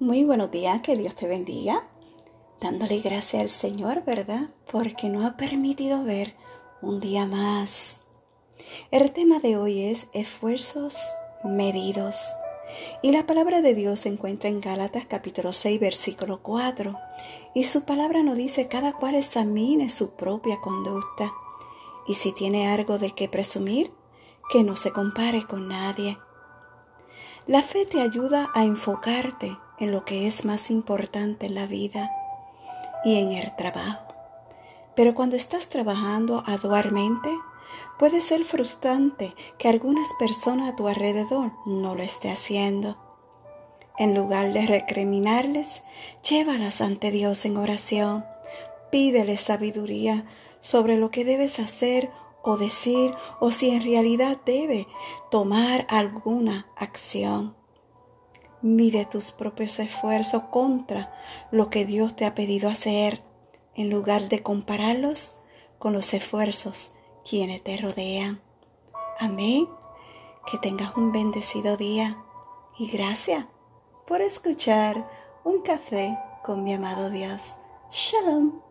Muy buenos días, que Dios te bendiga. Dándole gracias al Señor, ¿verdad? Porque nos ha permitido ver un día más. El tema de hoy es esfuerzos medidos. Y la palabra de Dios se encuentra en Gálatas capítulo 6, versículo 4. Y su palabra nos dice cada cual examine su propia conducta. Y si tiene algo de qué presumir, que no se compare con nadie. La fe te ayuda a enfocarte lo que es más importante en la vida y en el trabajo. Pero cuando estás trabajando arduamente, puede ser frustrante que algunas personas a tu alrededor no lo esté haciendo. En lugar de recriminarles, llévalas ante Dios en oración. Pídele sabiduría sobre lo que debes hacer o decir o si en realidad debe tomar alguna acción. Mide tus propios esfuerzos contra lo que Dios te ha pedido hacer, en lugar de compararlos con los esfuerzos quienes te rodean. Amén. Que tengas un bendecido día y gracias por escuchar un café con mi amado Dios. Shalom.